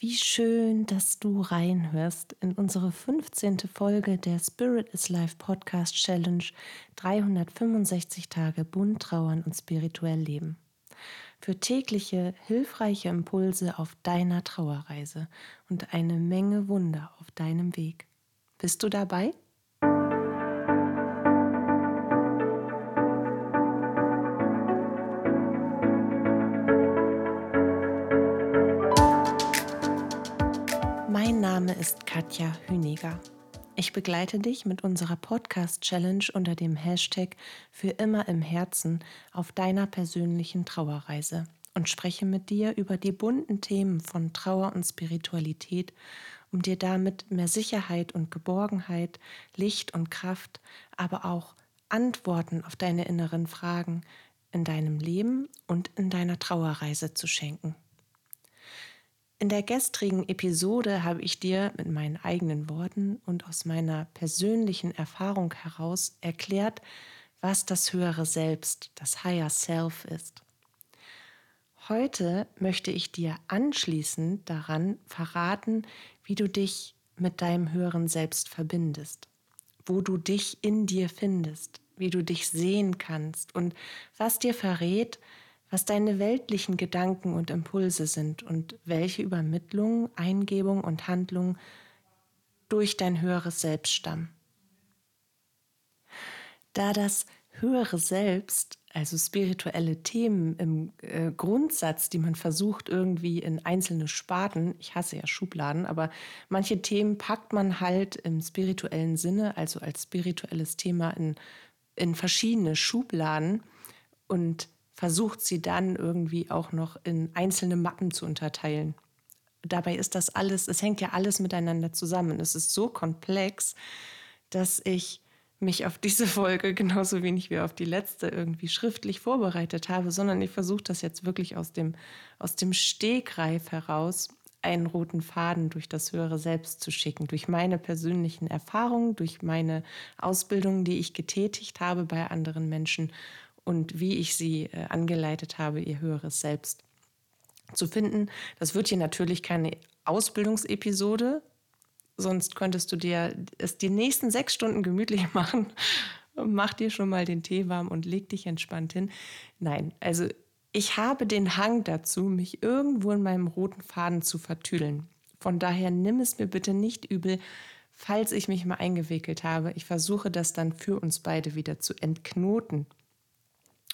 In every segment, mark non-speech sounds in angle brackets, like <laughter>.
Wie schön, dass du reinhörst in unsere 15. Folge der Spirit is Life Podcast Challenge 365 Tage bunt trauern und spirituell leben. Für tägliche, hilfreiche Impulse auf deiner Trauerreise und eine Menge Wunder auf deinem Weg. Bist du dabei? Katja Hüniger. Ich begleite dich mit unserer Podcast-Challenge unter dem Hashtag Für immer im Herzen auf deiner persönlichen Trauerreise und spreche mit dir über die bunten Themen von Trauer und Spiritualität, um dir damit mehr Sicherheit und Geborgenheit, Licht und Kraft, aber auch Antworten auf deine inneren Fragen in deinem Leben und in deiner Trauerreise zu schenken. In der gestrigen Episode habe ich dir mit meinen eigenen Worten und aus meiner persönlichen Erfahrung heraus erklärt, was das höhere Selbst, das Higher Self ist. Heute möchte ich dir anschließend daran verraten, wie du dich mit deinem höheren Selbst verbindest, wo du dich in dir findest, wie du dich sehen kannst und was dir verrät, was deine weltlichen Gedanken und Impulse sind und welche Übermittlung, Eingebung und Handlung durch dein höheres Selbst stammen. Da das höhere Selbst, also spirituelle Themen im äh, Grundsatz, die man versucht irgendwie in einzelne Sparten, ich hasse ja Schubladen, aber manche Themen packt man halt im spirituellen Sinne, also als spirituelles Thema in, in verschiedene Schubladen und versucht sie dann irgendwie auch noch in einzelne Mappen zu unterteilen. Dabei ist das alles, es hängt ja alles miteinander zusammen. Es ist so komplex, dass ich mich auf diese <laughs> Folge genauso wenig wie auf die letzte irgendwie schriftlich vorbereitet habe, sondern ich versuche das jetzt wirklich aus dem, aus dem Stegreif heraus einen roten Faden durch das höhere Selbst zu schicken, durch meine persönlichen Erfahrungen, durch meine Ausbildungen, die ich getätigt habe bei anderen Menschen und wie ich sie äh, angeleitet habe, ihr höheres Selbst zu finden. Das wird hier natürlich keine Ausbildungsepisode, sonst könntest du dir es die nächsten sechs Stunden gemütlich <laughs> machen. Mach dir schon mal den Tee warm und leg dich entspannt hin. Nein, also ich habe den Hang dazu, mich irgendwo in meinem roten Faden zu vertüdeln. Von daher nimm es mir bitte nicht übel, falls ich mich mal eingewickelt habe. Ich versuche das dann für uns beide wieder zu entknoten.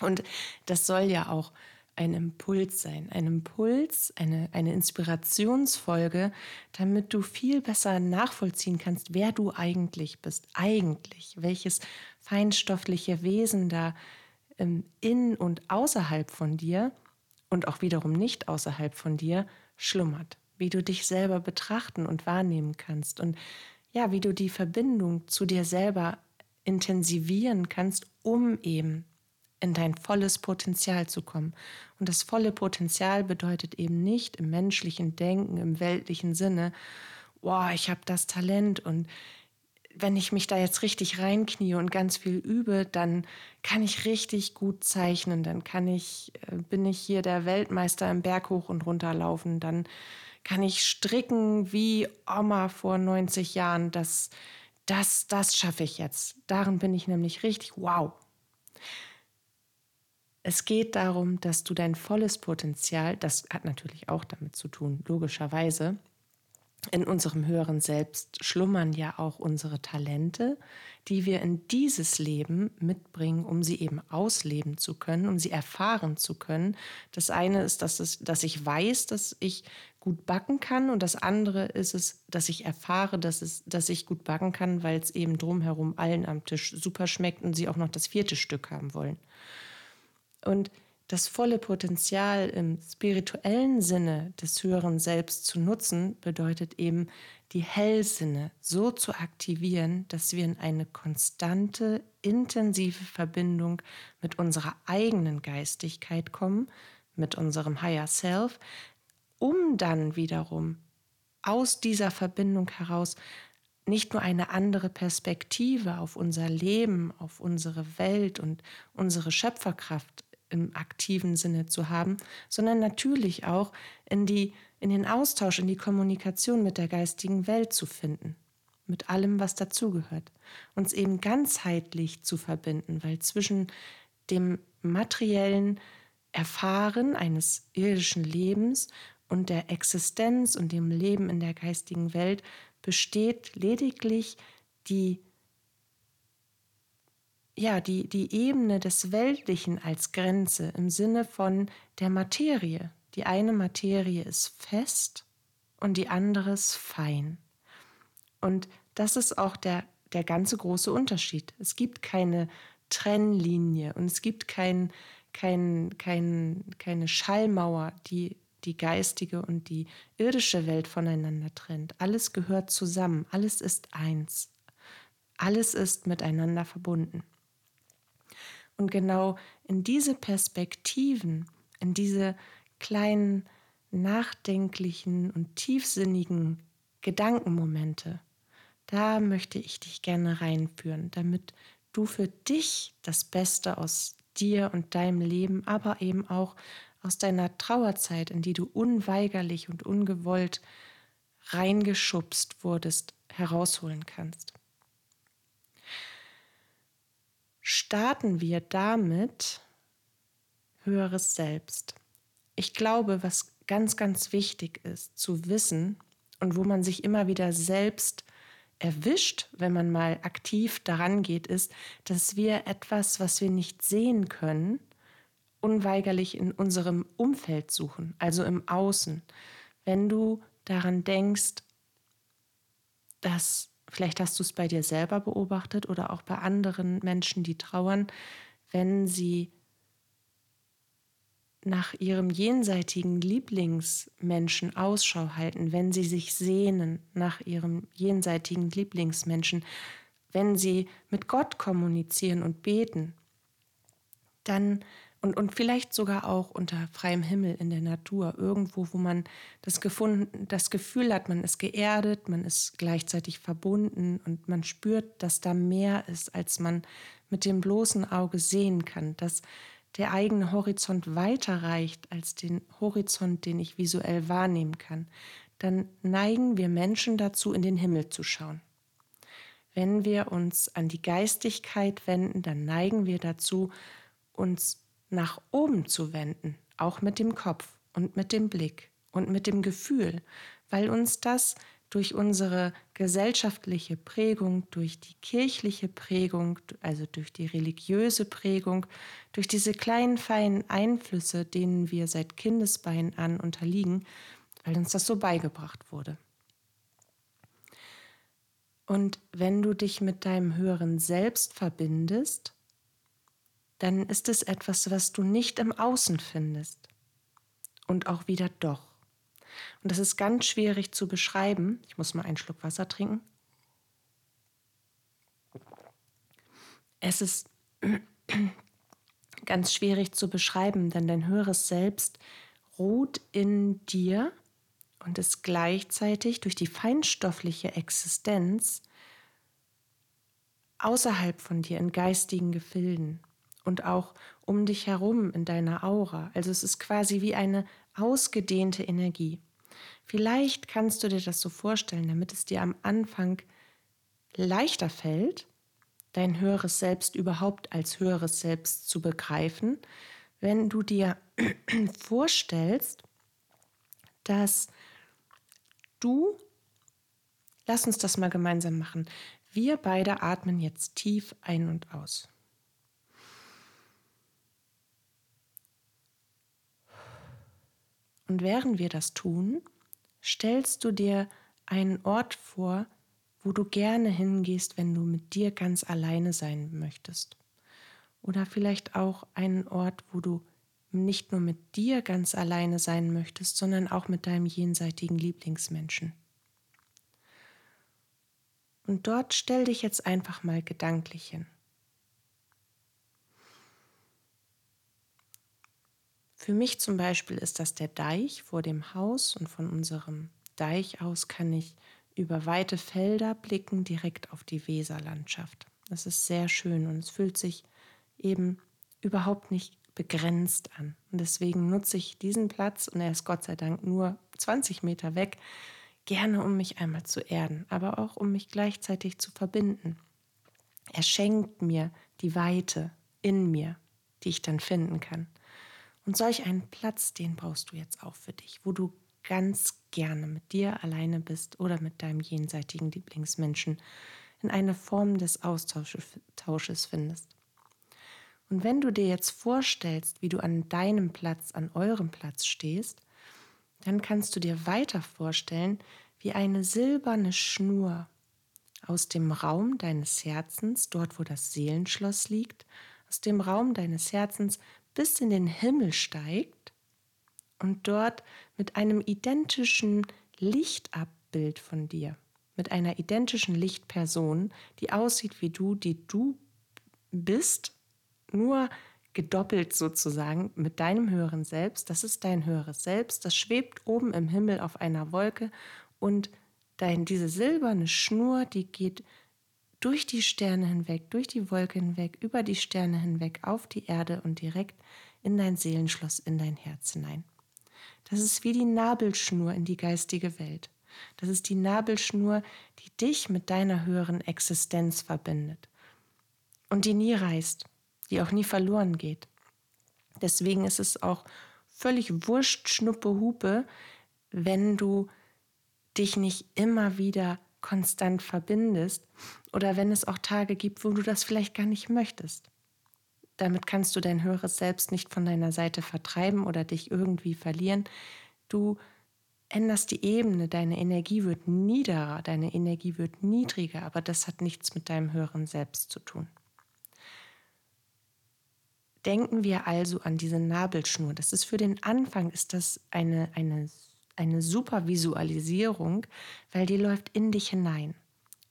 Und das soll ja auch ein Impuls sein, ein Impuls, eine, eine Inspirationsfolge, damit du viel besser nachvollziehen kannst, wer du eigentlich bist, eigentlich, welches feinstoffliche Wesen da ähm, in und außerhalb von dir und auch wiederum nicht außerhalb von dir schlummert, wie du dich selber betrachten und wahrnehmen kannst und ja, wie du die Verbindung zu dir selber intensivieren kannst, um eben in dein volles Potenzial zu kommen. Und das volle Potenzial bedeutet eben nicht im menschlichen Denken, im weltlichen Sinne, boah, ich habe das Talent und wenn ich mich da jetzt richtig reinknie und ganz viel übe, dann kann ich richtig gut zeichnen, dann kann ich, äh, bin ich hier der Weltmeister im Berg hoch und runter laufen, dann kann ich stricken wie Oma vor 90 Jahren, das, das, das schaffe ich jetzt. Darin bin ich nämlich richtig wow. Es geht darum, dass du dein volles Potenzial, das hat natürlich auch damit zu tun, logischerweise, in unserem höheren Selbst schlummern ja auch unsere Talente, die wir in dieses Leben mitbringen, um sie eben ausleben zu können, um sie erfahren zu können. Das eine ist, dass, es, dass ich weiß, dass ich gut backen kann und das andere ist es, dass ich erfahre, dass, es, dass ich gut backen kann, weil es eben drumherum allen am Tisch super schmeckt und sie auch noch das vierte Stück haben wollen. Und das volle Potenzial im spirituellen Sinne des höheren Selbst zu nutzen, bedeutet eben, die Hellsinne so zu aktivieren, dass wir in eine konstante, intensive Verbindung mit unserer eigenen Geistigkeit kommen, mit unserem Higher Self, um dann wiederum aus dieser Verbindung heraus nicht nur eine andere Perspektive auf unser Leben, auf unsere Welt und unsere Schöpferkraft im aktiven Sinne zu haben, sondern natürlich auch in die, in den Austausch, in die Kommunikation mit der geistigen Welt zu finden, mit allem, was dazugehört, uns eben ganzheitlich zu verbinden, weil zwischen dem materiellen Erfahren eines irdischen Lebens und der Existenz und dem Leben in der geistigen Welt besteht lediglich die ja, die, die Ebene des Weltlichen als Grenze im Sinne von der Materie. Die eine Materie ist fest und die andere ist fein. Und das ist auch der, der ganze große Unterschied. Es gibt keine Trennlinie und es gibt kein, kein, kein, keine Schallmauer, die die geistige und die irdische Welt voneinander trennt. Alles gehört zusammen, alles ist eins, alles ist miteinander verbunden. Und genau in diese Perspektiven, in diese kleinen nachdenklichen und tiefsinnigen Gedankenmomente, da möchte ich dich gerne reinführen, damit du für dich das Beste aus dir und deinem Leben, aber eben auch aus deiner Trauerzeit, in die du unweigerlich und ungewollt reingeschubst wurdest, herausholen kannst starten wir damit höheres Selbst. Ich glaube, was ganz, ganz wichtig ist zu wissen und wo man sich immer wieder selbst erwischt, wenn man mal aktiv daran geht, ist, dass wir etwas, was wir nicht sehen können, unweigerlich in unserem Umfeld suchen, also im Außen. Wenn du daran denkst, dass Vielleicht hast du es bei dir selber beobachtet oder auch bei anderen Menschen, die trauern, wenn sie nach ihrem jenseitigen Lieblingsmenschen Ausschau halten, wenn sie sich sehnen nach ihrem jenseitigen Lieblingsmenschen, wenn sie mit Gott kommunizieren und beten, dann und, und vielleicht sogar auch unter freiem Himmel in der Natur, irgendwo, wo man das, gefunden, das Gefühl hat, man ist geerdet, man ist gleichzeitig verbunden und man spürt, dass da mehr ist, als man mit dem bloßen Auge sehen kann, dass der eigene Horizont weiter reicht als den Horizont, den ich visuell wahrnehmen kann, dann neigen wir Menschen dazu, in den Himmel zu schauen. Wenn wir uns an die Geistigkeit wenden, dann neigen wir dazu, uns nach oben zu wenden, auch mit dem Kopf und mit dem Blick und mit dem Gefühl, weil uns das durch unsere gesellschaftliche Prägung, durch die kirchliche Prägung, also durch die religiöse Prägung, durch diese kleinen feinen Einflüsse, denen wir seit Kindesbeinen an unterliegen, weil uns das so beigebracht wurde. Und wenn du dich mit deinem höheren Selbst verbindest, dann ist es etwas, was du nicht im Außen findest. Und auch wieder doch. Und das ist ganz schwierig zu beschreiben. Ich muss mal einen Schluck Wasser trinken. Es ist <clears throat> ganz schwierig zu beschreiben, denn dein höheres Selbst ruht in dir und ist gleichzeitig durch die feinstoffliche Existenz außerhalb von dir in geistigen Gefilden und auch um dich herum in deiner Aura. Also es ist quasi wie eine ausgedehnte Energie. Vielleicht kannst du dir das so vorstellen, damit es dir am Anfang leichter fällt, dein höheres Selbst überhaupt als höheres Selbst zu begreifen, wenn du dir <clears throat> vorstellst, dass du, lass uns das mal gemeinsam machen, wir beide atmen jetzt tief ein und aus. Und während wir das tun, stellst du dir einen Ort vor, wo du gerne hingehst, wenn du mit dir ganz alleine sein möchtest. Oder vielleicht auch einen Ort, wo du nicht nur mit dir ganz alleine sein möchtest, sondern auch mit deinem jenseitigen Lieblingsmenschen. Und dort stell dich jetzt einfach mal gedanklich hin. Für mich zum Beispiel ist das der Deich vor dem Haus und von unserem Deich aus kann ich über weite Felder blicken direkt auf die Weserlandschaft. Das ist sehr schön und es fühlt sich eben überhaupt nicht begrenzt an. Und deswegen nutze ich diesen Platz und er ist Gott sei Dank nur 20 Meter weg, gerne um mich einmal zu erden, aber auch um mich gleichzeitig zu verbinden. Er schenkt mir die Weite in mir, die ich dann finden kann. Und solch einen Platz, den brauchst du jetzt auch für dich, wo du ganz gerne mit dir alleine bist oder mit deinem jenseitigen Lieblingsmenschen in eine Form des Austausches findest. Und wenn du dir jetzt vorstellst, wie du an deinem Platz, an eurem Platz stehst, dann kannst du dir weiter vorstellen, wie eine silberne Schnur aus dem Raum deines Herzens, dort wo das Seelenschloss liegt, aus dem Raum deines Herzens bis in den Himmel steigt und dort mit einem identischen Lichtabbild von dir, mit einer identischen Lichtperson, die aussieht wie du, die du bist, nur gedoppelt sozusagen mit deinem höheren Selbst. Das ist dein höheres Selbst, das schwebt oben im Himmel auf einer Wolke und dein, diese silberne Schnur, die geht durch die Sterne hinweg, durch die Wolke hinweg, über die Sterne hinweg, auf die Erde und direkt in dein Seelenschloss, in dein Herz hinein. Das ist wie die Nabelschnur in die geistige Welt. Das ist die Nabelschnur, die dich mit deiner höheren Existenz verbindet und die nie reißt, die auch nie verloren geht. Deswegen ist es auch völlig wurscht, Schnuppe, Hupe, wenn du dich nicht immer wieder konstant verbindest oder wenn es auch Tage gibt, wo du das vielleicht gar nicht möchtest. Damit kannst du dein höheres Selbst nicht von deiner Seite vertreiben oder dich irgendwie verlieren. Du änderst die Ebene, deine Energie wird niederer, deine Energie wird niedriger, aber das hat nichts mit deinem höheren Selbst zu tun. Denken wir also an diese Nabelschnur. Das ist für den Anfang ist das eine, eine eine super Visualisierung, weil die läuft in dich hinein.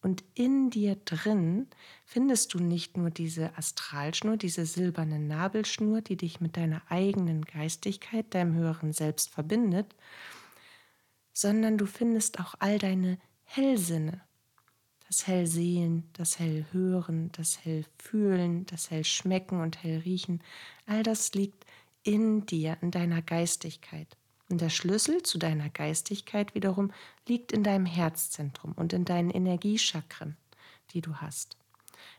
Und in dir drin findest du nicht nur diese Astralschnur, diese silberne Nabelschnur, die dich mit deiner eigenen Geistigkeit, deinem höheren Selbst verbindet, sondern du findest auch all deine Hellsinne. Das Hellsehen, das Hellhören, das Hellfühlen, das Hellschmecken und Hellriechen, all das liegt in dir, in deiner Geistigkeit. Und der Schlüssel zu deiner Geistigkeit wiederum liegt in deinem Herzzentrum und in deinen Energiechakren, die du hast.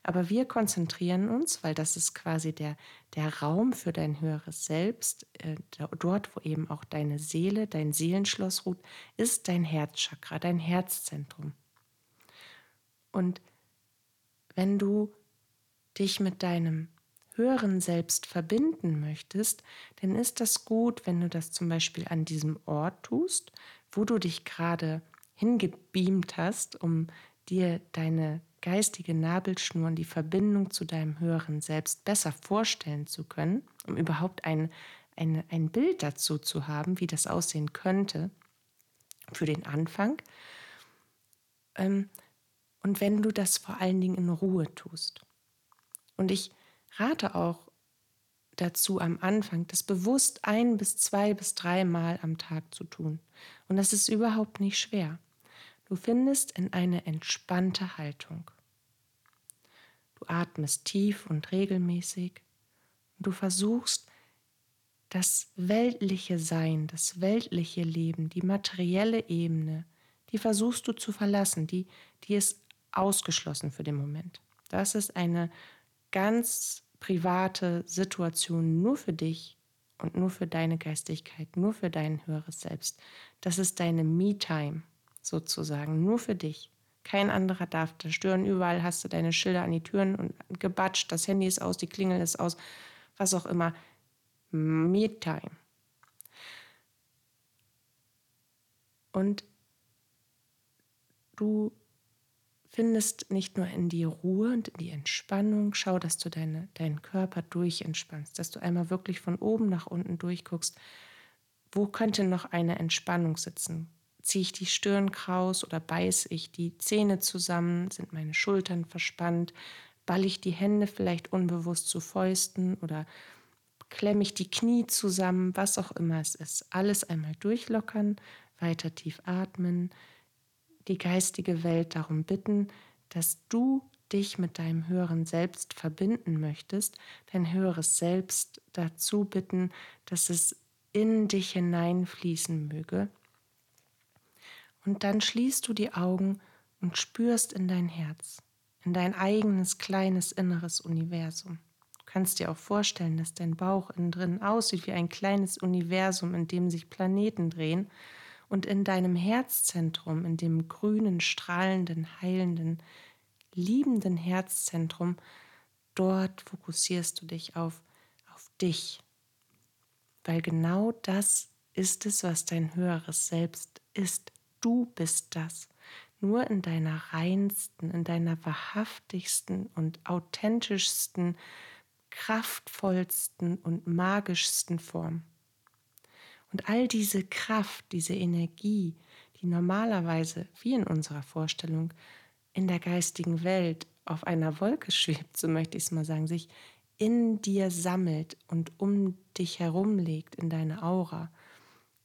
Aber wir konzentrieren uns, weil das ist quasi der, der Raum für dein höheres Selbst, äh, dort, wo eben auch deine Seele, dein Seelenschloss ruht, ist dein Herzchakra, dein Herzzentrum. Und wenn du dich mit deinem höheren Selbst verbinden möchtest, dann ist das gut, wenn du das zum Beispiel an diesem Ort tust, wo du dich gerade hingebeamt hast, um dir deine geistige Nabelschnur und die Verbindung zu deinem höheren Selbst besser vorstellen zu können, um überhaupt ein, ein, ein Bild dazu zu haben, wie das aussehen könnte für den Anfang. Ähm, und wenn du das vor allen Dingen in Ruhe tust. Und ich rate auch dazu am Anfang, das bewusst ein bis zwei bis drei Mal am Tag zu tun. Und das ist überhaupt nicht schwer. Du findest in eine entspannte Haltung. Du atmest tief und regelmäßig. Du versuchst, das weltliche Sein, das weltliche Leben, die materielle Ebene, die versuchst du zu verlassen, die, die ist ausgeschlossen für den Moment. Das ist eine ganz private Situation nur für dich und nur für deine Geistigkeit, nur für dein höheres Selbst. Das ist deine Me-Time sozusagen, nur für dich. Kein anderer darf da stören. Überall hast du deine Schilder an die Türen und gebatscht, das Handy ist aus, die Klingel ist aus, was auch immer. Me-Time. Und du findest nicht nur in die Ruhe und in die Entspannung, schau, dass du deine, deinen Körper durchentspannst, dass du einmal wirklich von oben nach unten durchguckst, wo könnte noch eine Entspannung sitzen? Ziehe ich die Stirn kraus oder beiße ich die Zähne zusammen? Sind meine Schultern verspannt? Ball ich die Hände vielleicht unbewusst zu Fäusten oder klemme ich die Knie zusammen? Was auch immer es ist. Alles einmal durchlockern, weiter tief atmen, die geistige Welt darum bitten, dass du dich mit deinem höheren Selbst verbinden möchtest, dein höheres Selbst dazu bitten, dass es in dich hineinfließen möge Und dann schließt du die Augen und spürst in dein Herz, in dein eigenes kleines inneres Universum. Du kannst dir auch vorstellen, dass dein Bauch innen drin aussieht wie ein kleines Universum, in dem sich Planeten drehen. Und in deinem Herzzentrum, in dem grünen, strahlenden, heilenden, liebenden Herzzentrum, dort fokussierst du dich auf, auf dich. Weil genau das ist es, was dein höheres Selbst ist. Du bist das. Nur in deiner reinsten, in deiner wahrhaftigsten und authentischsten, kraftvollsten und magischsten Form. Und all diese Kraft, diese Energie, die normalerweise, wie in unserer Vorstellung, in der geistigen Welt auf einer Wolke schwebt, so möchte ich es mal sagen, sich in dir sammelt und um dich herum legt in deine Aura,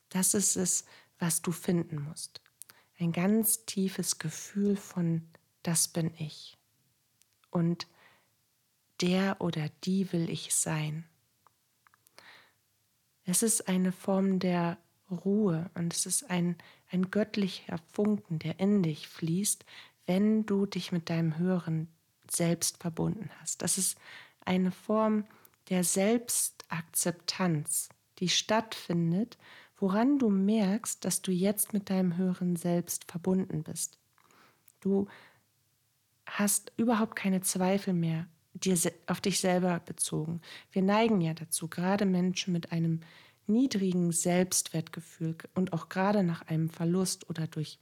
das ist es, was du finden musst. Ein ganz tiefes Gefühl von, das bin ich. Und der oder die will ich sein. Es ist eine Form der Ruhe und es ist ein, ein göttlicher Funken, der in dich fließt, wenn du dich mit deinem höheren Selbst verbunden hast. Das ist eine Form der Selbstakzeptanz, die stattfindet, woran du merkst, dass du jetzt mit deinem höheren Selbst verbunden bist. Du hast überhaupt keine Zweifel mehr dir, auf dich selber bezogen. Wir neigen ja dazu, gerade Menschen mit einem niedrigen Selbstwertgefühl und auch gerade nach einem Verlust oder durch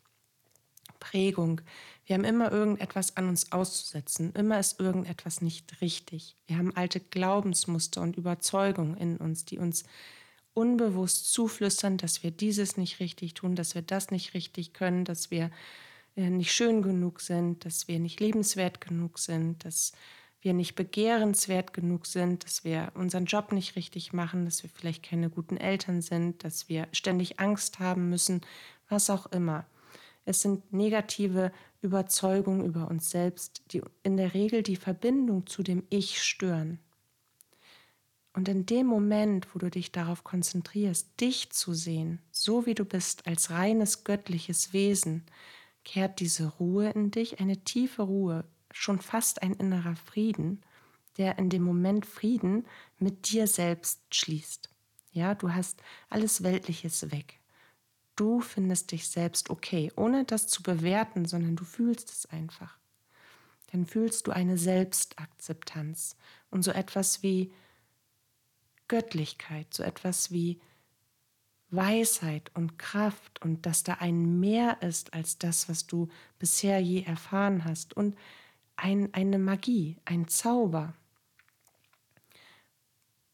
Prägung. Wir haben immer irgendetwas an uns auszusetzen. Immer ist irgendetwas nicht richtig. Wir haben alte Glaubensmuster und Überzeugungen in uns, die uns unbewusst zuflüstern, dass wir dieses nicht richtig tun, dass wir das nicht richtig können, dass wir äh, nicht schön genug sind, dass wir nicht lebenswert genug sind, dass wir nicht begehrenswert genug sind, dass wir unseren Job nicht richtig machen, dass wir vielleicht keine guten Eltern sind, dass wir ständig Angst haben müssen, was auch immer. Es sind negative Überzeugungen über uns selbst, die in der Regel die Verbindung zu dem Ich stören. Und in dem Moment, wo du dich darauf konzentrierst, dich zu sehen, so wie du bist, als reines göttliches Wesen, kehrt diese Ruhe in dich, eine tiefe Ruhe, schon fast ein innerer Frieden, der in dem Moment Frieden mit dir selbst schließt. Ja, du hast alles Weltliches weg. Du findest dich selbst okay, ohne das zu bewerten, sondern du fühlst es einfach. Dann fühlst du eine Selbstakzeptanz und so etwas wie Göttlichkeit, so etwas wie Weisheit und Kraft und dass da ein Mehr ist als das, was du bisher je erfahren hast und ein, eine Magie, ein Zauber.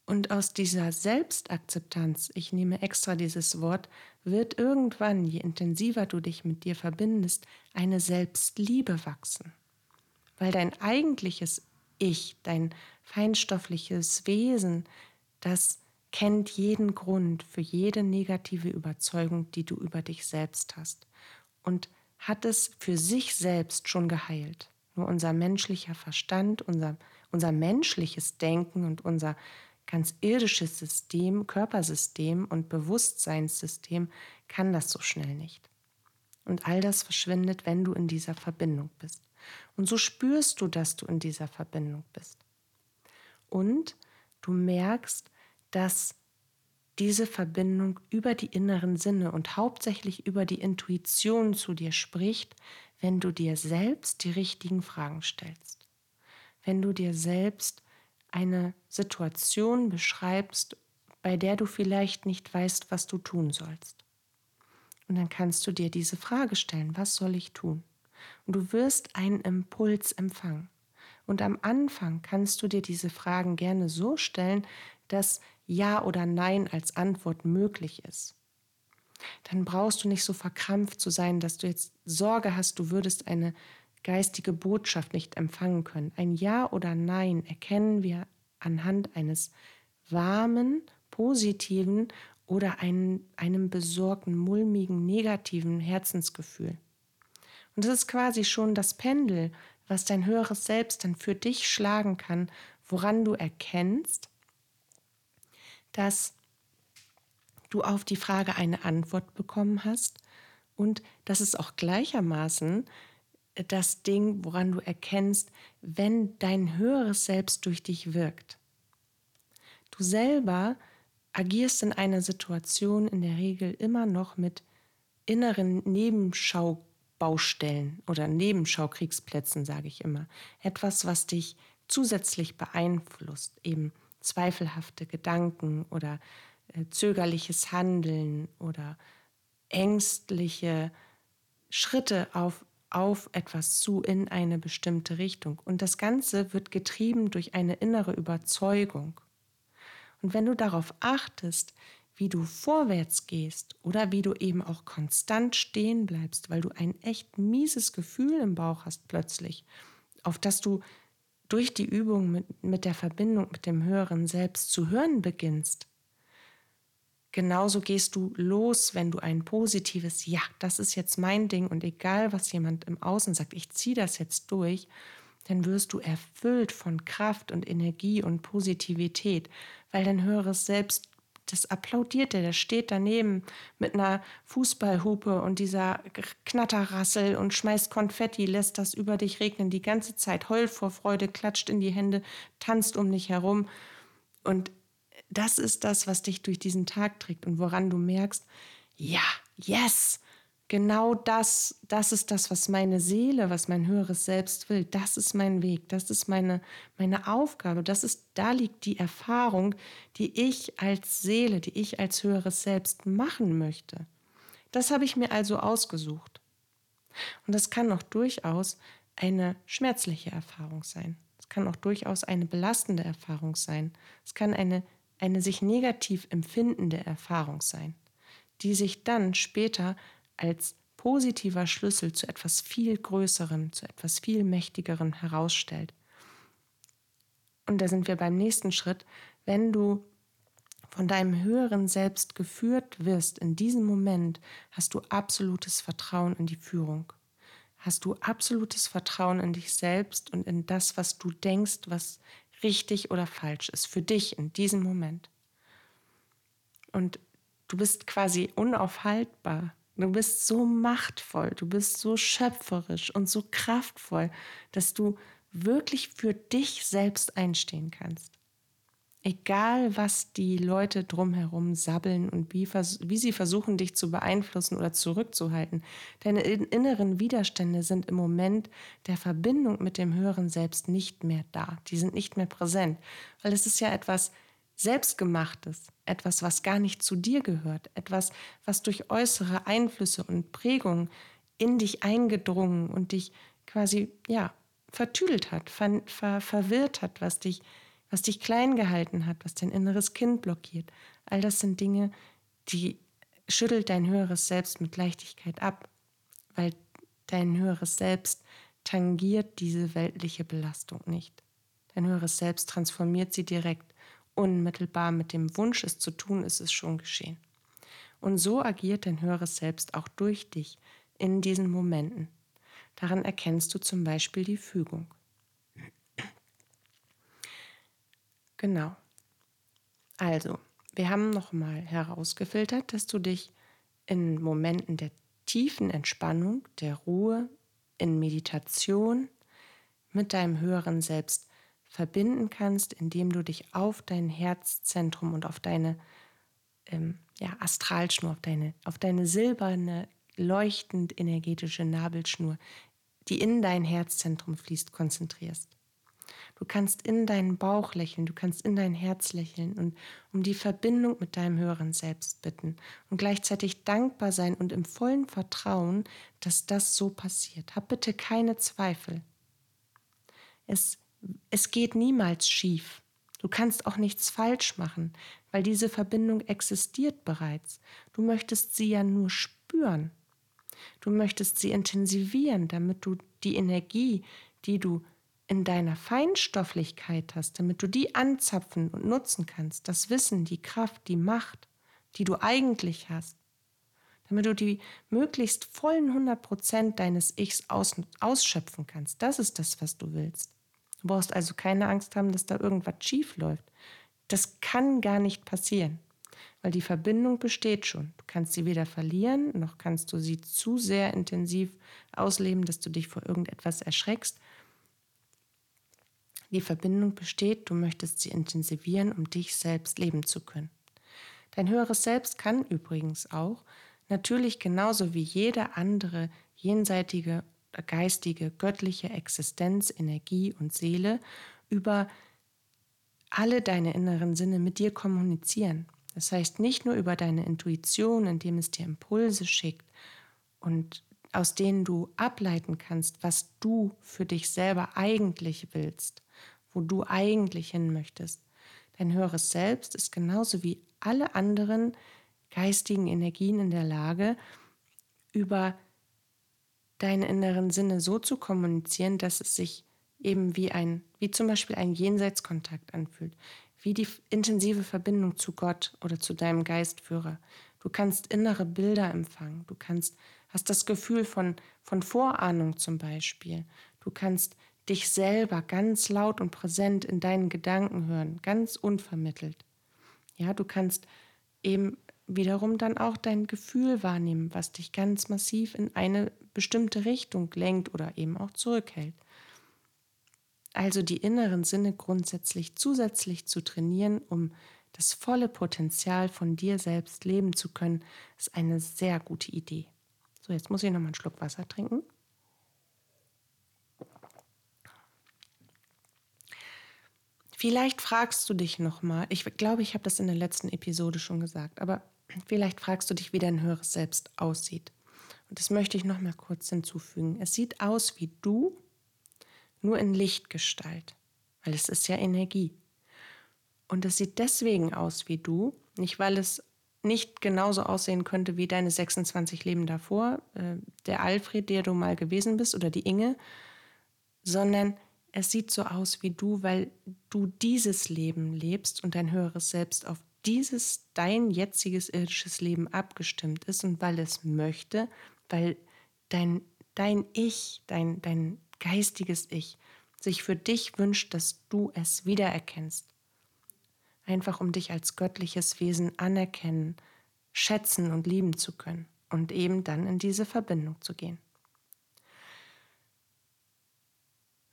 Und aus dieser Selbstakzeptanz, ich nehme extra dieses Wort, wird irgendwann, je intensiver du dich mit dir verbindest, eine Selbstliebe wachsen. Weil dein eigentliches Ich, dein feinstoffliches Wesen, das kennt jeden Grund für jede negative Überzeugung, die du über dich selbst hast und hat es für sich selbst schon geheilt. Nur unser menschlicher Verstand, unser, unser menschliches Denken und unser ganz irdisches System, Körpersystem und Bewusstseinssystem kann das so schnell nicht. Und all das verschwindet, wenn du in dieser Verbindung bist. Und so spürst du, dass du in dieser Verbindung bist. Und du merkst, dass diese Verbindung über die inneren Sinne und hauptsächlich über die Intuition zu dir spricht, wenn du dir selbst die richtigen Fragen stellst. Wenn du dir selbst eine Situation beschreibst, bei der du vielleicht nicht weißt, was du tun sollst. Und dann kannst du dir diese Frage stellen, was soll ich tun? Und du wirst einen Impuls empfangen. Und am Anfang kannst du dir diese Fragen gerne so stellen, dass Ja oder Nein als Antwort möglich ist. Dann brauchst du nicht so verkrampft zu sein, dass du jetzt Sorge hast, du würdest eine geistige Botschaft nicht empfangen können. Ein Ja oder Nein erkennen wir anhand eines warmen, positiven oder einen, einem besorgten, mulmigen, negativen Herzensgefühl. Und das ist quasi schon das Pendel, was dein höheres Selbst dann für dich schlagen kann, woran du erkennst, dass du auf die Frage eine Antwort bekommen hast Und das ist auch gleichermaßen äh, das Ding, woran du erkennst, wenn dein höheres Selbst durch dich wirkt. Du selber agierst in einer Situation in der Regel immer noch mit inneren Nebenschaubaustellen oder Nebenschaukriegsplätzen, sage ich immer. Etwas, was dich zusätzlich beeinflusst, eben zweifelhafte Gedanken oder zögerliches Handeln oder ängstliche Schritte auf, auf etwas zu in eine bestimmte Richtung. Und das Ganze wird getrieben durch eine innere Überzeugung. Und wenn du darauf achtest, wie du vorwärts gehst oder wie du eben auch konstant stehen bleibst, weil du ein echt mieses Gefühl im Bauch hast plötzlich, auf das du durch die Übung mit, mit der Verbindung mit dem höheren Selbst zu hören beginnst, genauso gehst du los, wenn du ein positives Ja, das ist jetzt mein Ding und egal, was jemand im Außen sagt, ich ziehe das jetzt durch, dann wirst du erfüllt von Kraft und Energie und Positivität, weil dein höheres Selbst das applaudiert er, der steht daneben mit einer Fußballhupe und dieser Knatterrassel und schmeißt Konfetti, lässt das über dich regnen die ganze Zeit, heult vor Freude, klatscht in die Hände, tanzt um dich herum. Und das ist das, was dich durch diesen Tag trägt und woran du merkst, ja, yes, genau das, das ist das, was meine Seele, was mein höheres Selbst will. Das ist mein Weg, das ist meine, meine Aufgabe, das ist, da liegt die Erfahrung, die ich als Seele, die ich als höheres Selbst machen möchte. Das habe ich mir also ausgesucht. Und das kann auch durchaus eine schmerzliche Erfahrung sein. Es kann auch durchaus eine belastende Erfahrung sein. Es kann eine, eine sich negativ empfindende Erfahrung sein, die sich dann später als positiver Schlüssel zu etwas viel Größerem, zu etwas viel Mächtigerem herausstellt. Und da sind wir beim nächsten Schritt. Wenn du von deinem höheren Selbst geführt wirst, in diesem Moment hast du absolutes Vertrauen in die Führung. Hast du absolutes Vertrauen in dich selbst und in das, was du denkst, was richtig oder falsch ist, für dich in diesem Moment. Und du bist quasi unaufhaltbar Du bist so machtvoll, du bist so schöpferisch und so kraftvoll, dass du wirklich für dich selbst einstehen kannst. Egal, was die Leute drumherum sabbeln und wie, wie, sie versuchen, dich zu beeinflussen oder zurückzuhalten, deine inneren Widerstände sind im Moment der Verbindung mit dem höheren Selbst nicht mehr da. Die sind nicht mehr präsent, weil es ist ja etwas Selbstgemachtes, etwas, was gar nicht zu dir gehört, etwas, was durch äußere Einflüsse und Prägungen in dich eingedrungen und dich quasi, ja, vertüdelt hat, ver, ver, verwirrt hat, was dich, was dich klein gehalten hat, was dein inneres Kind blockiert. All das sind Dinge, die schüttelt dein höheres Selbst mit Leichtigkeit ab, weil dein höheres Selbst tangiert diese weltliche Belastung nicht. Dein höheres Selbst transformiert sie direkt unmittelbar mit dem Wunsch, es zu tun, ist es schon geschehen. Und so agiert dein höheres Selbst auch durch dich in diesen Momenten. Daran erkennst du zum Beispiel die Fügung. Genau. Also, wir haben nochmal herausgefiltert, dass du dich in Momenten der tiefen Entspannung, der Ruhe, in Meditation mit deinem höheren Selbst verbinden kannst, indem du dich auf dein Herzzentrum und auf deine ähm, ja, Astralschnur, auf deine, auf deine silberne, leuchtend energetische Nabelschnur, die in dein Herzzentrum fließt, konzentrierst. Du kannst in deinen Bauch lächeln, du kannst in dein Herz lächeln und um die Verbindung mit deinem höheren Selbst bitten und gleichzeitig dankbar sein und im vollen Vertrauen, dass das so passiert. Hab bitte keine Zweifel. Es es geht niemals schief. Du kannst auch nichts falsch machen, weil diese Verbindung existiert bereits. Du möchtest sie ja nur spüren. Du möchtest sie intensivieren, damit du die Energie, die du in deiner Feinstofflichkeit hast, damit du die anzapfen und nutzen kannst, das Wissen, die Kraft, die Macht, die du eigentlich hast, damit du die möglichst vollen 100 Prozent deines Ichs aus, ausschöpfen kannst. Das ist das, was du willst. Du brauchst also keine Angst haben, dass da irgendwas schief läuft. Das kann gar nicht passieren, weil die Verbindung besteht schon. Du kannst sie weder verlieren, noch kannst du sie zu sehr intensiv ausleben, dass du dich vor irgendetwas erschreckst. Die Verbindung besteht, du möchtest sie intensivieren, um dich selbst leben zu können. Dein höheres Selbst kann übrigens auch natürlich genauso wie jede andere jenseitige, geistige, göttliche Existenz, Energie und Seele über alle deine inneren Sinne mit dir kommunizieren. Das heißt nicht nur über deine Intuition, indem es dir Impulse schickt und aus denen du ableiten kannst, was du für dich selber eigentlich willst, wo du eigentlich hin möchtest. Dein höheres Selbst ist genauso wie alle anderen geistigen Energien in der Lage, über deine inneren Sinne so zu kommunizieren, dass es sich eben wie ein, wie zum Beispiel ein Jenseitskontakt anfühlt, wie die intensive Verbindung zu Gott oder zu deinem Geistführer. Du kannst innere Bilder empfangen, du kannst, hast das Gefühl von, von Vorahnung zum Beispiel. Du kannst dich selber ganz laut und präsent in deinen Gedanken hören, ganz unvermittelt. Ja, du kannst eben wiederum dann auch dein Gefühl wahrnehmen, was dich ganz massiv in eine bestimmte Richtung lenkt oder eben auch zurückhält. Also die inneren Sinne grundsätzlich zusätzlich zu trainieren, um das volle Potenzial von dir selbst leben zu können, ist eine sehr gute Idee. So, jetzt muss ich noch mal einen Schluck Wasser trinken. Vielleicht fragst du dich noch mal, ich glaube, ich habe das in der letzten Episode schon gesagt, aber vielleicht fragst du dich, wie dein höheres Selbst aussieht. Und das möchte ich noch mal kurz hinzufügen. Es sieht aus wie du, nur in Lichtgestalt, weil es ist ja Energie. Und es sieht deswegen aus wie du, nicht weil es nicht genauso aussehen könnte wie deine 26 Leben davor, äh, der Alfred, der du mal gewesen bist, oder die Inge, sondern es sieht so aus wie du, weil du dieses Leben lebst und dein höheres Selbst auf dieses dein jetziges irdisches Leben abgestimmt ist und weil es möchte, weil dein, dein Ich, dein, dein geistiges Ich sich für dich wünscht, dass du es wiedererkennst. Einfach um dich als göttliches Wesen anerkennen, schätzen und lieben zu können und eben dann in diese Verbindung zu gehen.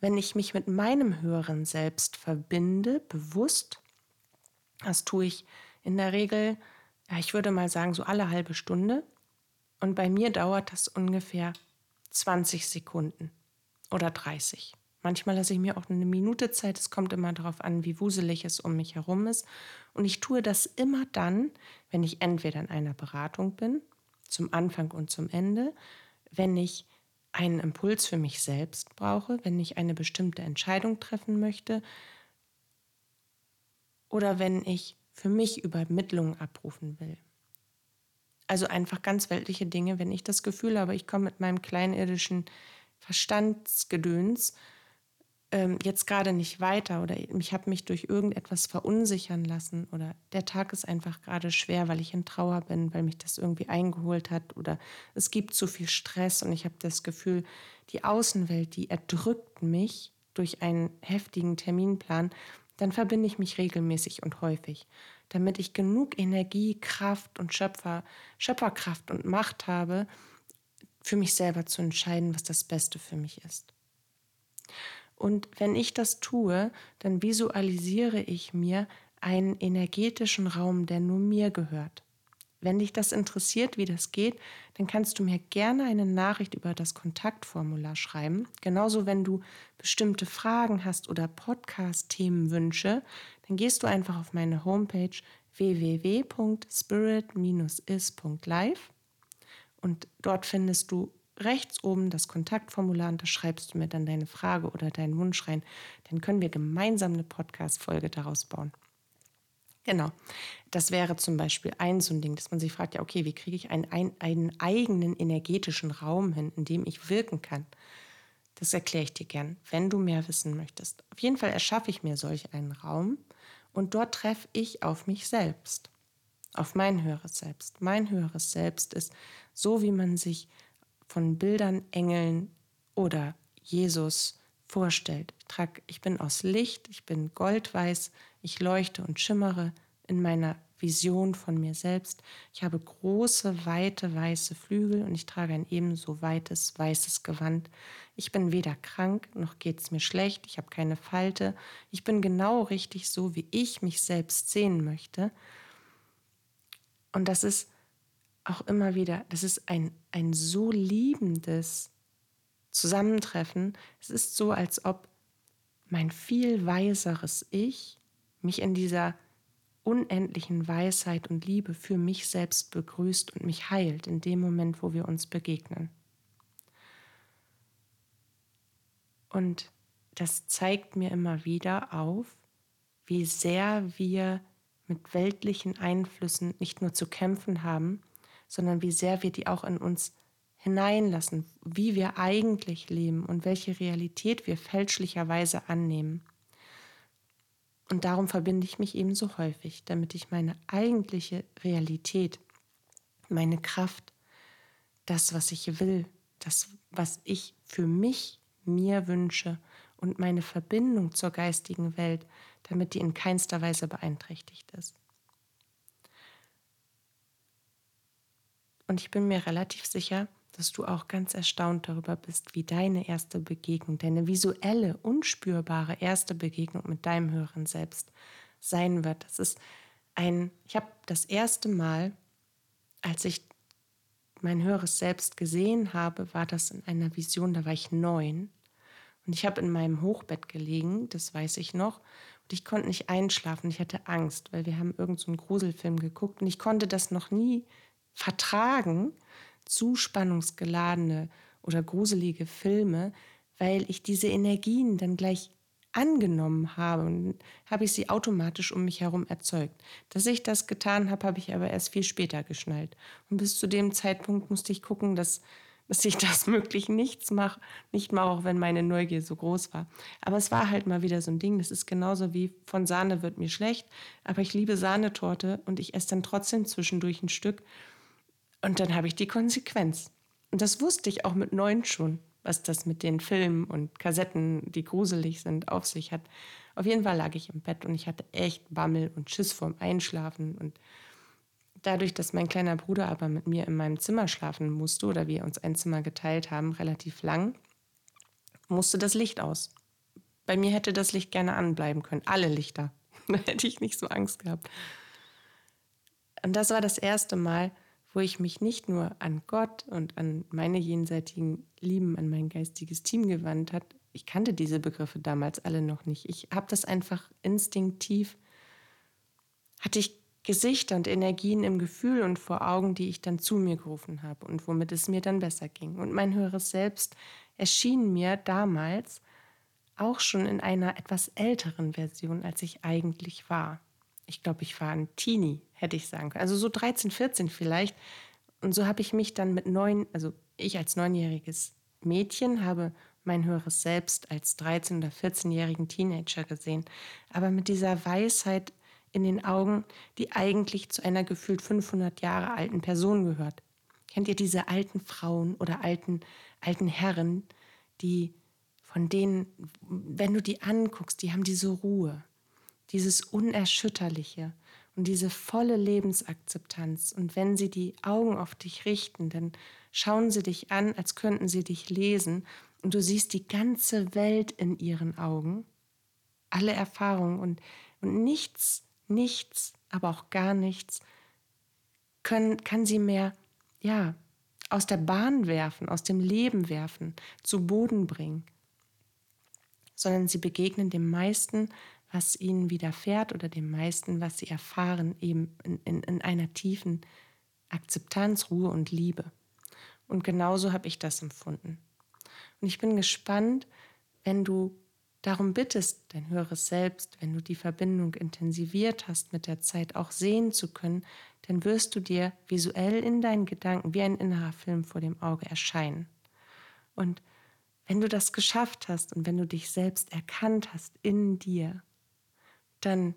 Wenn ich mich mit meinem höheren Selbst verbinde, bewusst, das tue ich in der Regel, ja, ich würde mal sagen, so alle halbe Stunde. Und bei mir dauert das ungefähr 20 Sekunden oder 30. Manchmal lasse ich mir auch eine Minute Zeit. Es kommt immer darauf an, wie wuselig es um mich herum ist. Und ich tue das immer dann, wenn ich entweder in einer Beratung bin, zum Anfang und zum Ende, wenn ich einen Impuls für mich selbst brauche, wenn ich eine bestimmte Entscheidung treffen möchte oder wenn ich für mich Übermittlung abrufen will. Also einfach ganz weltliche Dinge, wenn ich das Gefühl habe, ich komme mit meinem kleinirdischen Verstandsgedöns ähm, jetzt gerade nicht weiter oder ich habe mich durch irgendetwas verunsichern lassen oder der Tag ist einfach gerade schwer, weil ich in Trauer bin, weil mich das irgendwie eingeholt hat oder es gibt zu viel Stress und ich habe das Gefühl, die Außenwelt, die erdrückt mich durch einen heftigen Terminplan, dann verbinde ich mich regelmäßig und häufig, damit ich genug Energie, Kraft und Schöpfer, Schöpferkraft und Macht habe, für mich selber zu entscheiden, was das Beste für mich ist. Und wenn ich das tue, dann visualisiere ich mir einen energetischen Raum, der nur mir gehört. Wenn dich das interessiert, wie das geht, dann kannst du mir gerne eine Nachricht über das Kontaktformular schreiben. Genauso, wenn du bestimmte Fragen hast oder Podcast-Themenwünsche, dann gehst du einfach auf meine Homepage www.spirit-is.live und dort findest du rechts oben das Kontaktformular und da schreibst du mir dann deine Frage oder deinen Wunsch rein. Dann können wir gemeinsam eine Podcast-Folge daraus bauen. Genau. Das wäre zum Beispiel ein so ein Ding, dass man sich fragt, ja, okay, wie kriege ich einen, einen, einen eigenen energetischen Raum hin, in dem ich wirken kann? Das erkläre ich dir gern, wenn du mehr wissen möchtest. Auf jeden Fall erschaffe ich mir solch einen Raum und dort treffe ich auf mich selbst auf mein höheres Selbst. Mein höheres Selbst ist so, wie man sich von Bildern, Engeln oder Jesus vorstellt. Ich, trag, ich bin aus Licht, ich bin goldweiß, ich leuchte und schimmere in meiner Vision von mir selbst. Ich habe große, weite, weiße Flügel und ich trage ein ebenso weites, weißes Gewand. Ich bin weder krank, noch geht es mir schlecht, ich habe keine Falte. Ich bin genau richtig so, wie ich mich selbst sehen möchte. Und das ist auch immer wieder, das ist ein, ein so liebendes Zusammentreffen. Es ist so, als ob mein viel weiseres Ich mich in dieser unendlichen Weisheit und Liebe für mich selbst begrüßt und mich heilt in dem Moment, wo wir uns begegnen. Und das zeigt mir immer wieder auf, wie sehr wir mit weltlichen Einflüssen nicht nur zu kämpfen haben, sondern wie sehr wir die auch in uns hineinlassen, wie wir eigentlich leben und welche Realität wir fälschlicherweise annehmen. Und darum verbinde ich mich eben so häufig, damit ich meine eigentliche Realität, meine Kraft, das, was ich will, das, was ich für mich mir wünsche und meine Verbindung zur geistigen Welt, damit die in keinster Weise beeinträchtigt ist. Und ich bin mir relativ sicher, dass du auch ganz erstaunt darüber bist, wie deine erste Begegnung, deine visuelle, unspürbare erste Begegnung mit deinem höheren Selbst sein wird. Das ist ein, ich habe das erste Mal, als ich mein höheres Selbst gesehen habe, war das in einer Vision, da war ich neun. Und ich habe in meinem Hochbett gelegen, das weiß ich noch. Und ich konnte nicht einschlafen. Ich hatte Angst, weil wir haben irgendeinen so Gruselfilm geguckt. Und ich konnte das noch nie vertragen, zu spannungsgeladene oder gruselige Filme, weil ich diese Energien dann gleich angenommen habe und habe ich sie automatisch um mich herum erzeugt. Dass ich das getan habe, habe ich aber erst viel später geschnallt. Und bis zu dem Zeitpunkt musste ich gucken, dass, dass ich <laughs> das möglich nichts mache, nicht mal auch wenn meine Neugier so groß war. Aber es war halt mal wieder so ein Ding, das ist genauso wie von Sahne wird mir schlecht, aber ich liebe Sahnetorte und ich esse dann trotzdem zwischendurch ein Stück und dann habe ich die Konsequenz. Und das wusste ich auch mit neun schon, was das mit den Filmen und Kassetten, die gruselig sind, auf sich hat. Auf jeden Fall lag ich im Bett und ich hatte echt Bammel und Schiss vorm Einschlafen. Und dadurch, dass mein kleiner Bruder aber mit mir in meinem Zimmer schlafen musste oder wir uns ein Zimmer geteilt haben, relativ lang, musste das Licht aus. Bei mir hätte das Licht gerne anbleiben können, alle Lichter. <laughs> da hätte ich nicht so Angst gehabt. Und das war das erste Mal, wo ich mich nicht nur an Gott und an meine jenseitigen Lieben, an mein geistiges Team gewandt hat. Ich kannte diese Begriffe damals alle noch nicht. Ich habe das einfach instinktiv, hatte ich Gesichter und Energien im Gefühl und vor Augen, die ich dann zu mir gerufen habe und womit es mir dann besser ging. Und mein höheres Selbst erschien mir damals auch schon in einer etwas älteren Version, als ich eigentlich war ich glaube, ich war ein Teenie, hätte ich sagen können. Also so 13, 14 vielleicht. Und so habe ich mich dann mit neun, also ich als neunjähriges Mädchen habe mein höheres Selbst als 13- oder 14-jährigen Teenager gesehen. Aber mit dieser Weisheit in den Augen, die eigentlich zu einer gefühlt 500 Jahre alten Person gehört. Kennt ihr diese alten Frauen oder alten, alten Herren, die von denen, wenn du die anguckst, die haben diese Ruhe, dieses Unerschütterliche und diese volle Lebensakzeptanz. Und wenn sie die Augen auf dich richten, dann schauen sie dich an, als könnten sie dich lesen. Und du siehst die ganze Welt in ihren Augen, alle Erfahrungen und, und nichts, nichts, aber auch gar nichts können, kann sie mehr, ja, aus der Bahn werfen, aus dem Leben werfen, zu Boden bringen, sondern sie begegnen dem meisten was ihnen widerfährt oder dem meisten, was sie erfahren, eben in, in, in einer tiefen Akzeptanz, Ruhe und Liebe. Und genauso habe ich das empfunden. Und ich bin gespannt, wenn du darum bittest, dein höheres Selbst, wenn du die Verbindung intensiviert hast, mit der Zeit auch sehen zu können, dann wirst du dir visuell in deinen Gedanken wie ein innerer Film vor dem Auge erscheinen. Und wenn du das geschafft hast und wenn du dich selbst erkannt hast in dir, dann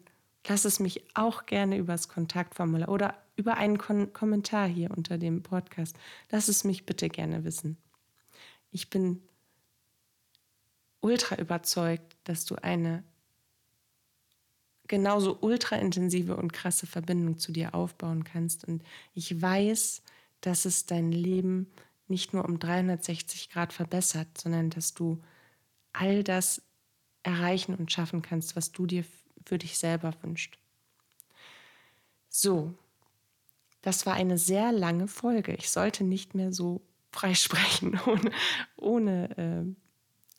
lass es mich auch gerne übers Kontaktformular oder über einen Kon Kommentar hier unter dem Podcast. Lass es mich bitte gerne wissen. Ich bin ultra überzeugt, dass du eine genauso ultra intensive und krasse Verbindung zu dir aufbauen kannst. Und ich weiß, dass es dein Leben nicht nur um 360 Grad verbessert, sondern dass du all das erreichen und schaffen kannst, was du dir für dich selber wünschst. So, das war eine sehr lange Folge. Ich sollte nicht mehr so frei sprechen, <laughs> ohne, ohne äh,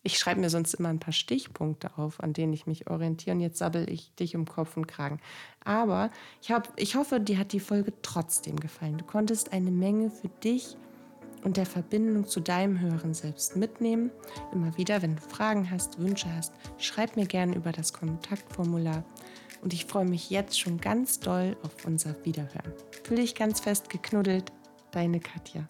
ich schreibe mir sonst immer ein paar Stichpunkte auf, an denen ich mich orientiere. Und jetzt sabbel ich dich um Kopf und Kragen. Aber ich, hab, ich hoffe, dir hat die Folge trotzdem gefallen. Du konntest eine Menge für dich und der Verbindung zu deinem höheren Selbst mitnehmen. Immer wieder, wenn du Fragen hast, Wünsche hast, schreib mir gerne über das Kontaktformular. Und ich freue mich jetzt schon ganz doll auf unser Wiederhören. Fühl dich ganz fest geknuddelt, deine Katja.